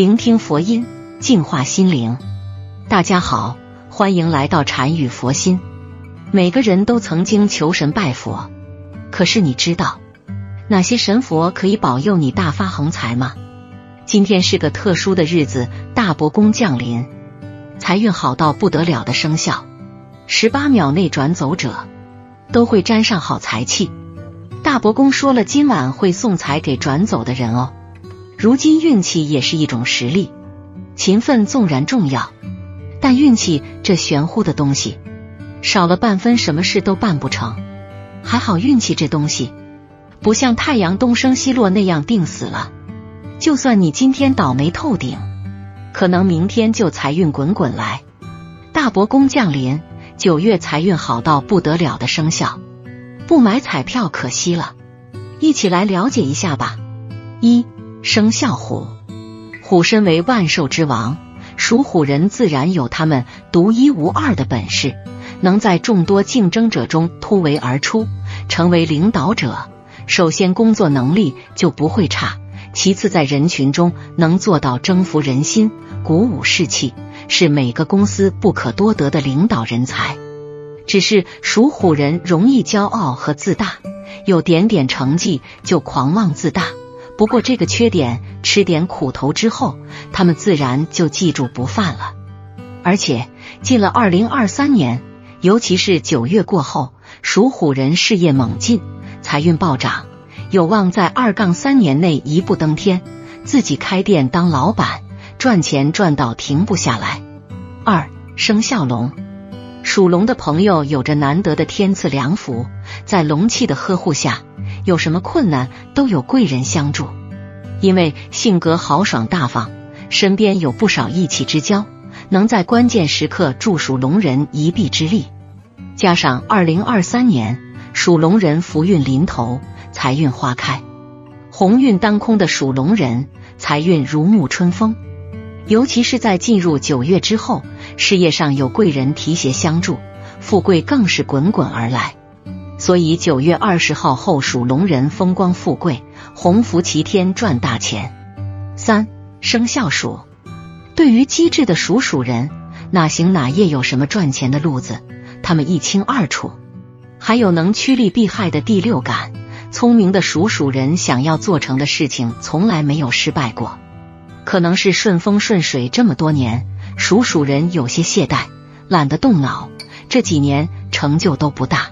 聆听佛音，净化心灵。大家好，欢迎来到禅语佛心。每个人都曾经求神拜佛，可是你知道哪些神佛可以保佑你大发横财吗？今天是个特殊的日子，大伯公降临，财运好到不得了的生肖，十八秒内转走者都会沾上好财气。大伯公说了，今晚会送财给转走的人哦。如今运气也是一种实力，勤奋纵然重要，但运气这玄乎的东西，少了半分，什么事都办不成。还好运气这东西，不像太阳东升西落那样定死了。就算你今天倒霉透顶，可能明天就财运滚滚来。大伯公降临，九月财运好到不得了的生肖，不买彩票可惜了。一起来了解一下吧。一生肖虎，虎身为万兽之王，属虎人自然有他们独一无二的本事，能在众多竞争者中突围而出，成为领导者。首先，工作能力就不会差；其次，在人群中能做到征服人心、鼓舞士气，是每个公司不可多得的领导人才。只是属虎人容易骄傲和自大，有点点成绩就狂妄自大。不过这个缺点，吃点苦头之后，他们自然就记住不犯了。而且进了二零二三年，尤其是九月过后，属虎人事业猛进，财运暴涨，有望在二杠三年内一步登天，自己开店当老板，赚钱赚到停不下来。二生肖龙，属龙的朋友有着难得的天赐良福，在龙气的呵护下。有什么困难都有贵人相助，因为性格豪爽大方，身边有不少义气之交，能在关键时刻助属龙人一臂之力。加上二零二三年属龙人福运临头，财运花开，鸿运当空的属龙人财运如沐春风。尤其是在进入九月之后，事业上有贵人提携相助，富贵更是滚滚而来。所以九月二十号后，属龙人风光富贵，鸿福齐天，赚大钱。三生肖鼠，对于机智的属鼠人，哪行哪业有什么赚钱的路子，他们一清二楚。还有能趋利避害的第六感，聪明的属鼠人想要做成的事情，从来没有失败过。可能是顺风顺水这么多年，属鼠人有些懈怠，懒得动脑，这几年成就都不大。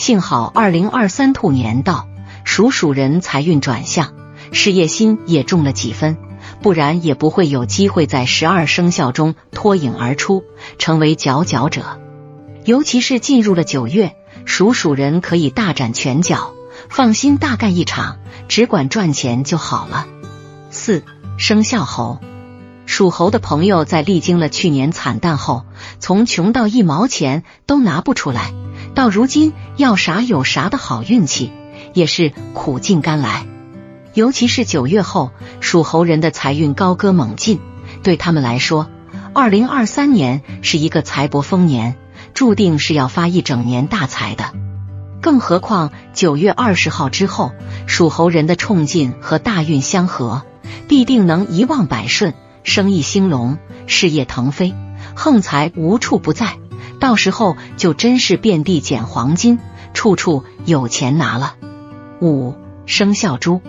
幸好二零二三兔年到，属鼠人财运转向，事业心也重了几分，不然也不会有机会在十二生肖中脱颖而出，成为佼佼者。尤其是进入了九月，属鼠人可以大展拳脚，放心大干一场，只管赚钱就好了。四生肖猴，属猴的朋友在历经了去年惨淡后，从穷到一毛钱都拿不出来。到如今，要啥有啥的好运气，也是苦尽甘来。尤其是九月后，属猴人的财运高歌猛进，对他们来说，二零二三年是一个财帛丰年，注定是要发一整年大财的。更何况九月二十号之后，属猴人的冲劲和大运相合，必定能一旺百顺，生意兴隆，事业腾飞，横财无处不在。到时候就真是遍地捡黄金，处处有钱拿了。五生肖猪，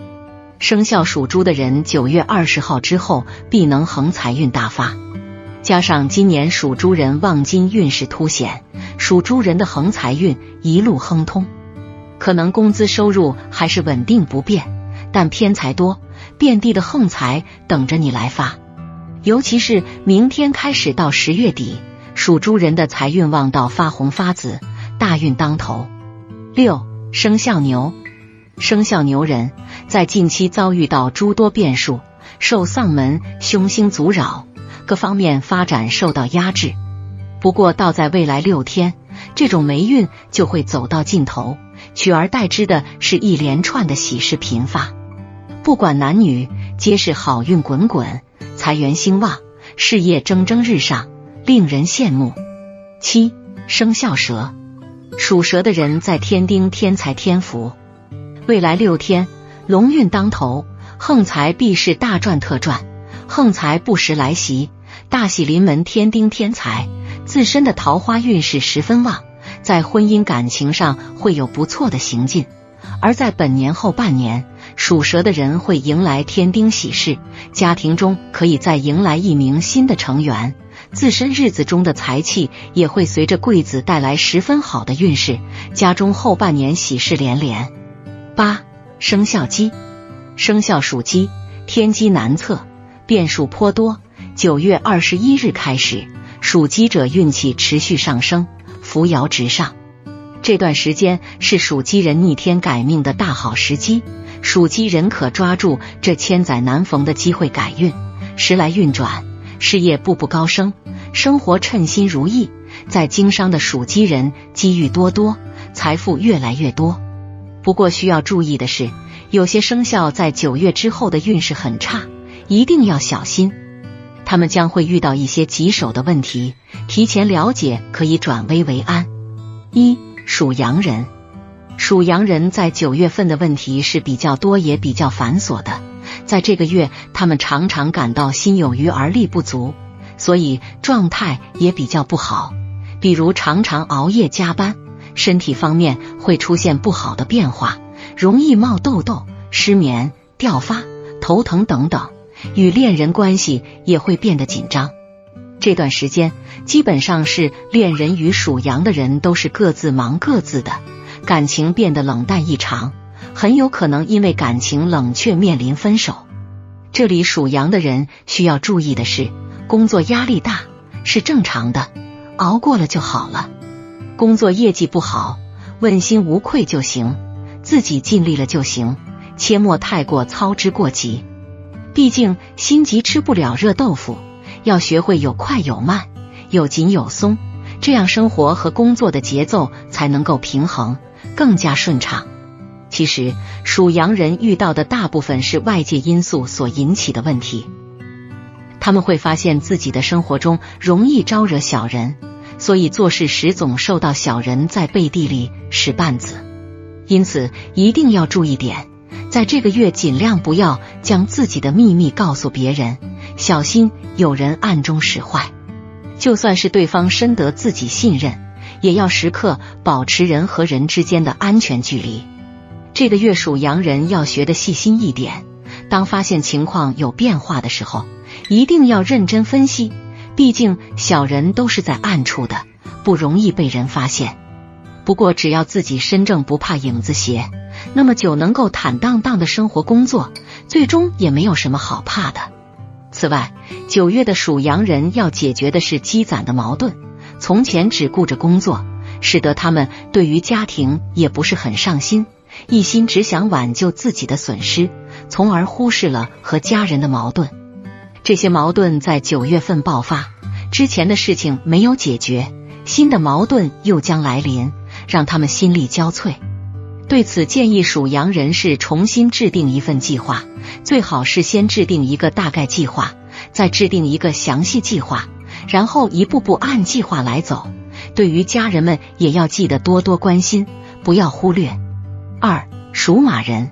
生肖属猪的人九月二十号之后必能横财运大发，加上今年属猪人旺金运势凸显，属猪人的横财运一路亨通。可能工资收入还是稳定不变，但偏财多，遍地的横财等着你来发。尤其是明天开始到十月底。属猪人的财运旺到发红发紫，大运当头。六生肖牛，生肖牛人在近期遭遇到诸多变数，受丧门、凶星阻扰，各方面发展受到压制。不过，到在未来六天，这种霉运就会走到尽头，取而代之的是一连串的喜事频发。不管男女，皆是好运滚滚，财源兴旺，事业蒸蒸日上。令人羡慕。七生肖蛇，属蛇的人在天丁天财天福，未来六天龙运当头，横财必是大赚特赚，横财不时来袭，大喜临门，天丁添财，自身的桃花运势十分旺，在婚姻感情上会有不错的行进。而在本年后半年，属蛇的人会迎来添丁喜事，家庭中可以再迎来一名新的成员，自身日子中的财气也会随着贵子带来十分好的运势，家中后半年喜事连连。八生肖鸡，生肖属鸡，天机难测，变数颇多。九月二十一日开始，属鸡者运气持续上升，扶摇直上。这段时间是属鸡人逆天改命的大好时机，属鸡人可抓住这千载难逢的机会改运，时来运转，事业步步高升，生活称心如意。在经商的属鸡人机遇多多，财富越来越多。不过需要注意的是，有些生肖在九月之后的运势很差，一定要小心，他们将会遇到一些棘手的问题，提前了解可以转危为安。一属羊人，属羊人在九月份的问题是比较多也比较繁琐的。在这个月，他们常常感到心有余而力不足，所以状态也比较不好。比如常常熬夜加班，身体方面会出现不好的变化，容易冒痘痘、失眠、掉发、头疼等等。与恋人关系也会变得紧张。这段时间基本上是恋人与属羊的人都是各自忙各自的，感情变得冷淡异常，很有可能因为感情冷却面临分手。这里属羊的人需要注意的是，工作压力大是正常的，熬过了就好了。工作业绩不好，问心无愧就行，自己尽力了就行，切莫太过操之过急。毕竟心急吃不了热豆腐。要学会有快有慢，有紧有松，这样生活和工作的节奏才能够平衡，更加顺畅。其实属羊人遇到的大部分是外界因素所引起的问题，他们会发现自己的生活中容易招惹小人，所以做事时总受到小人在背地里使绊子。因此一定要注意点，在这个月尽量不要将自己的秘密告诉别人。小心有人暗中使坏，就算是对方深得自己信任，也要时刻保持人和人之间的安全距离。这个月属羊人要学的细心一点，当发现情况有变化的时候，一定要认真分析。毕竟小人都是在暗处的，不容易被人发现。不过只要自己身正不怕影子斜，那么就能够坦荡荡的生活工作，最终也没有什么好怕的。此外，九月的属羊人要解决的是积攒的矛盾。从前只顾着工作，使得他们对于家庭也不是很上心，一心只想挽救自己的损失，从而忽视了和家人的矛盾。这些矛盾在九月份爆发，之前的事情没有解决，新的矛盾又将来临，让他们心力交瘁。对此，建议属羊人士重新制定一份计划，最好是先制定一个大概计划，再制定一个详细计划，然后一步步按计划来走。对于家人们，也要记得多多关心，不要忽略。二属马人，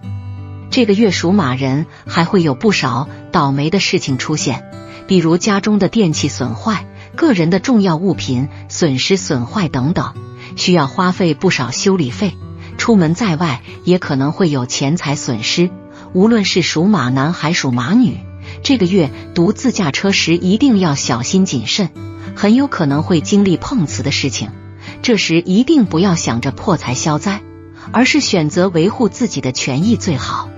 这个月属马人还会有不少倒霉的事情出现，比如家中的电器损坏、个人的重要物品损失损坏等等，需要花费不少修理费。出门在外也可能会有钱财损失，无论是属马男还属马女，这个月独自驾车时一定要小心谨慎，很有可能会经历碰瓷的事情。这时一定不要想着破财消灾，而是选择维护自己的权益最好。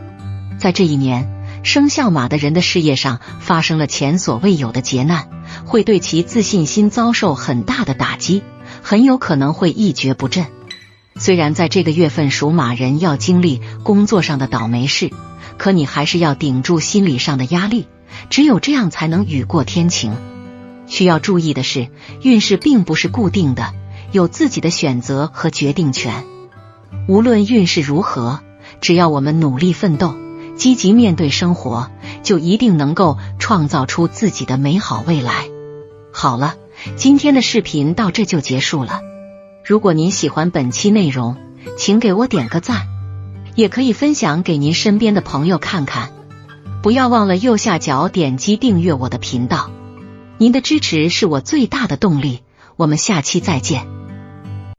在这一年，生肖马的人的事业上发生了前所未有的劫难，会对其自信心遭受很大的打击，很有可能会一蹶不振。虽然在这个月份属马人要经历工作上的倒霉事，可你还是要顶住心理上的压力，只有这样才能雨过天晴。需要注意的是，运势并不是固定的，有自己的选择和决定权。无论运势如何，只要我们努力奋斗，积极面对生活，就一定能够创造出自己的美好未来。好了，今天的视频到这就结束了。如果您喜欢本期内容，请给我点个赞，也可以分享给您身边的朋友看看。不要忘了右下角点击订阅我的频道，您的支持是我最大的动力。我们下期再见。